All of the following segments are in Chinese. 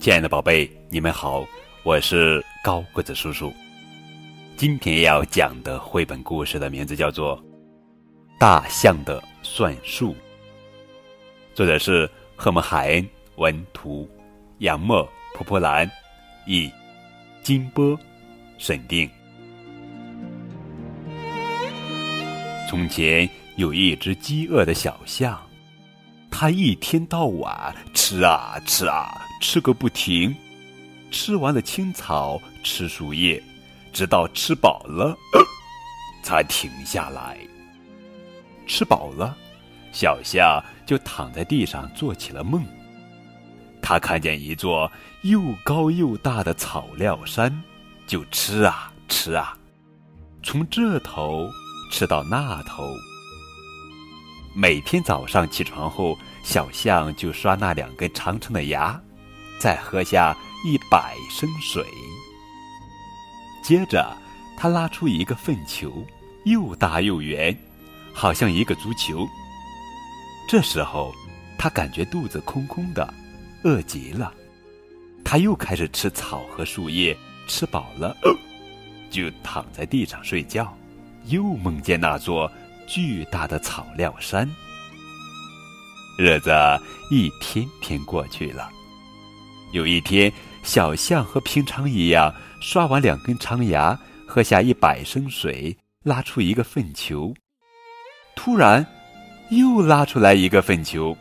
亲爱的宝贝，你们好，我是高个子叔叔。今天要讲的绘本故事的名字叫做《大象的算术》，作者是赫姆海恩，文图，杨默、蒲蒲兰，译，金波，审定。从前有一只饥饿的小象，它一天到晚吃啊吃啊，吃个不停，吃完了青草，吃树叶。直到吃饱了，才停下来。吃饱了，小象就躺在地上做起了梦。他看见一座又高又大的草料山，就吃啊吃啊，从这头吃到那头。每天早上起床后，小象就刷那两根长长的牙，再喝下一百升水。接着，他拉出一个粪球，又大又圆，好像一个足球。这时候，他感觉肚子空空的，饿极了。他又开始吃草和树叶，吃饱了，就躺在地上睡觉，又梦见那座巨大的草料山。日子一天天过去了，有一天，小象和平常一样。刷完两根长牙，喝下一百升水，拉出一个粪球。突然，又拉出来一个粪球，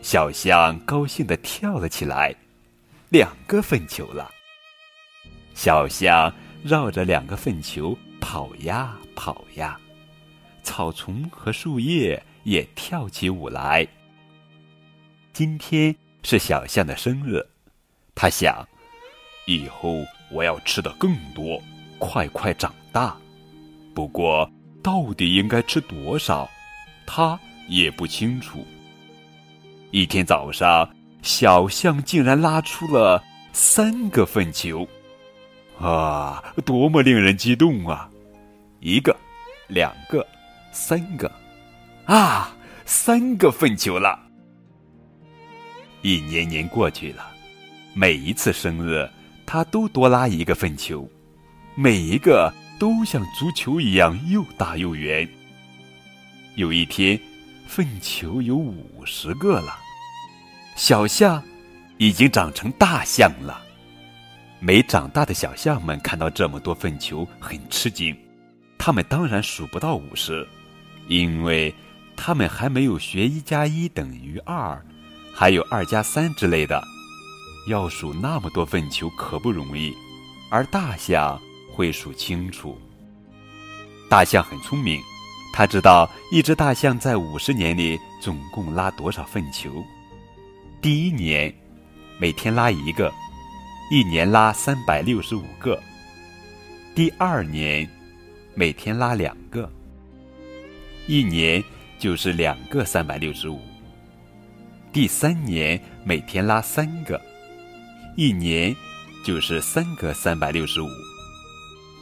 小象高兴地跳了起来。两个粪球了。小象绕着两个粪球跑呀跑呀，草丛和树叶也跳起舞来。今天是小象的生日，他想，以后。我要吃的更多，快快长大。不过，到底应该吃多少，他也不清楚。一天早上，小象竟然拉出了三个粪球，啊，多么令人激动啊！一个，两个，三个，啊，三个粪球了。一年年过去了，每一次生日。他都多拉一个粪球，每一个都像足球一样又大又圆。有一天，粪球有五十个了。小象已经长成大象了。没长大的小象们看到这么多粪球，很吃惊。他们当然数不到五十，因为他们还没有学一加一等于二，还有二加三之类的。要数那么多粪球可不容易，而大象会数清楚。大象很聪明，它知道一只大象在五十年里总共拉多少粪球。第一年，每天拉一个，一年拉三百六十五个；第二年，每天拉两个，一年就是两个三百六十五；第三年，每天拉三个。一年就是三个三百六十五，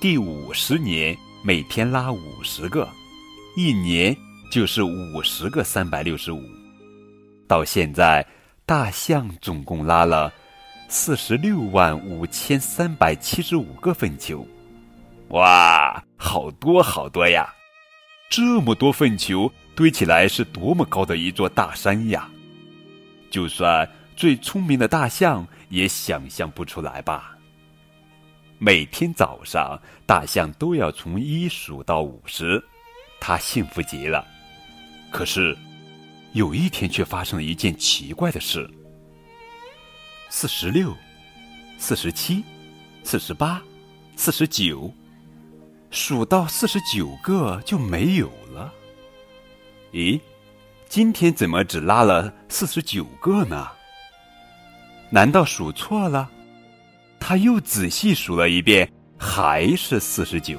第五十年每天拉五十个，一年就是五十个三百六十五。到现在，大象总共拉了四十六万五千三百七十五个粪球，哇，好多好多呀！这么多粪球堆起来是多么高的一座大山呀！就算最聪明的大象。也想象不出来吧。每天早上，大象都要从一数到五十，它幸福极了。可是，有一天却发生了一件奇怪的事：四十六、四十七、四十八、四十九，数到四十九个就没有了。咦，今天怎么只拉了四十九个呢？难道数错了？他又仔细数了一遍，还是四十九。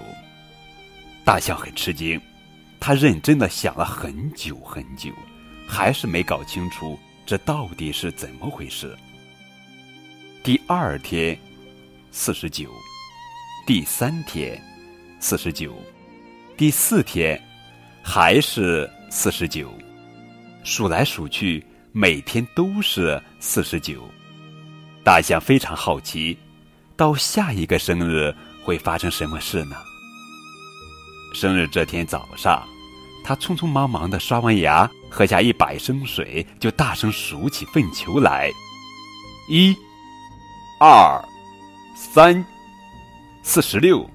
大象很吃惊，他认真的想了很久很久，还是没搞清楚这到底是怎么回事。第二天，四十九；第三天，四十九；第四天，还是四十九。数来数去，每天都是四十九。大象非常好奇，到下一个生日会发生什么事呢？生日这天早上，他匆匆忙忙的刷完牙，喝下一百升水，就大声数起粪球来：一、二、三、四十六、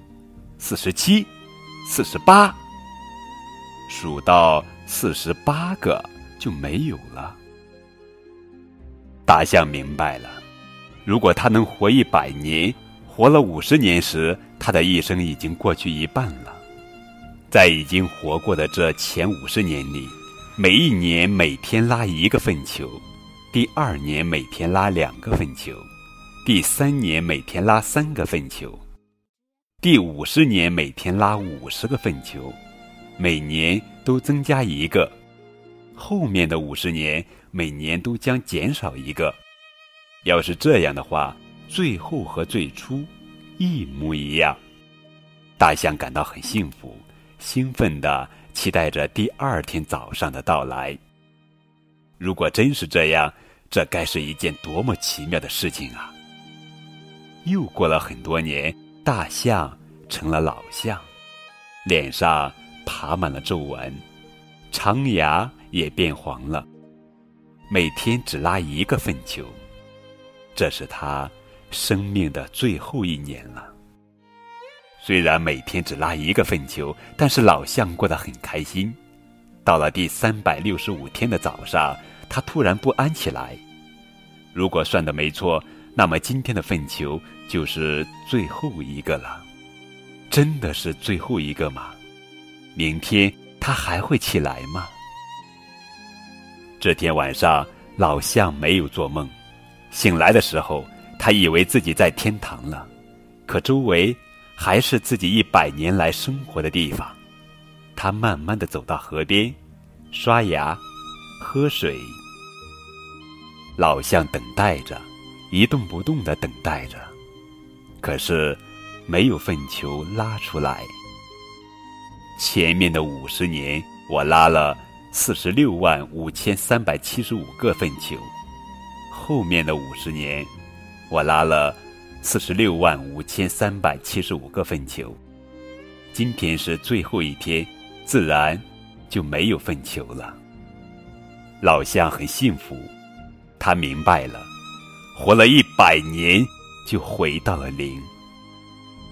四十七、四十八。数到四十八个就没有了。大象明白了，如果他能活一百年，活了五十年时，他的一生已经过去一半了。在已经活过的这前五十年里，每一年每天拉一个粪球，第二年每天拉两个粪球，第三年每天拉三个粪球，第五十年每天拉五十个粪球。每年都增加一个，后面的五十年每年都将减少一个。要是这样的话，最后和最初一模一样。大象感到很幸福，兴奋地期待着第二天早上的到来。如果真是这样，这该是一件多么奇妙的事情啊！又过了很多年，大象成了老象，脸上。爬满了皱纹，长牙也变黄了。每天只拉一个粪球，这是他生命的最后一年了。虽然每天只拉一个粪球，但是老象过得很开心。到了第三百六十五天的早上，他突然不安起来。如果算的没错，那么今天的粪球就是最后一个了。真的是最后一个吗？明天他还会起来吗？这天晚上，老象没有做梦。醒来的时候，他以为自己在天堂了，可周围还是自己一百年来生活的地方。他慢慢的走到河边，刷牙，喝水。老象等待着，一动不动的等待着，可是没有粪球拉出来。前面的五十年，我拉了四十六万五千三百七十五个粪球；后面的五十年，我拉了四十六万五千三百七十五个粪球。今天是最后一天，自然就没有粪球了。老象很幸福，他明白了，活了一百年就回到了零，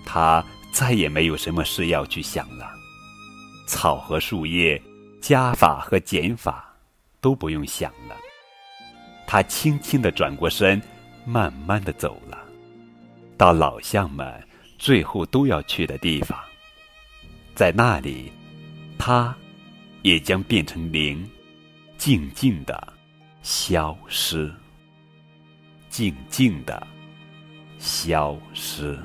他再也没有什么事要去想了。草和树叶，加法和减法，都不用想了。他轻轻的转过身，慢慢的走了，到老乡们最后都要去的地方。在那里，他也将变成零，静静的消失，静静的消失。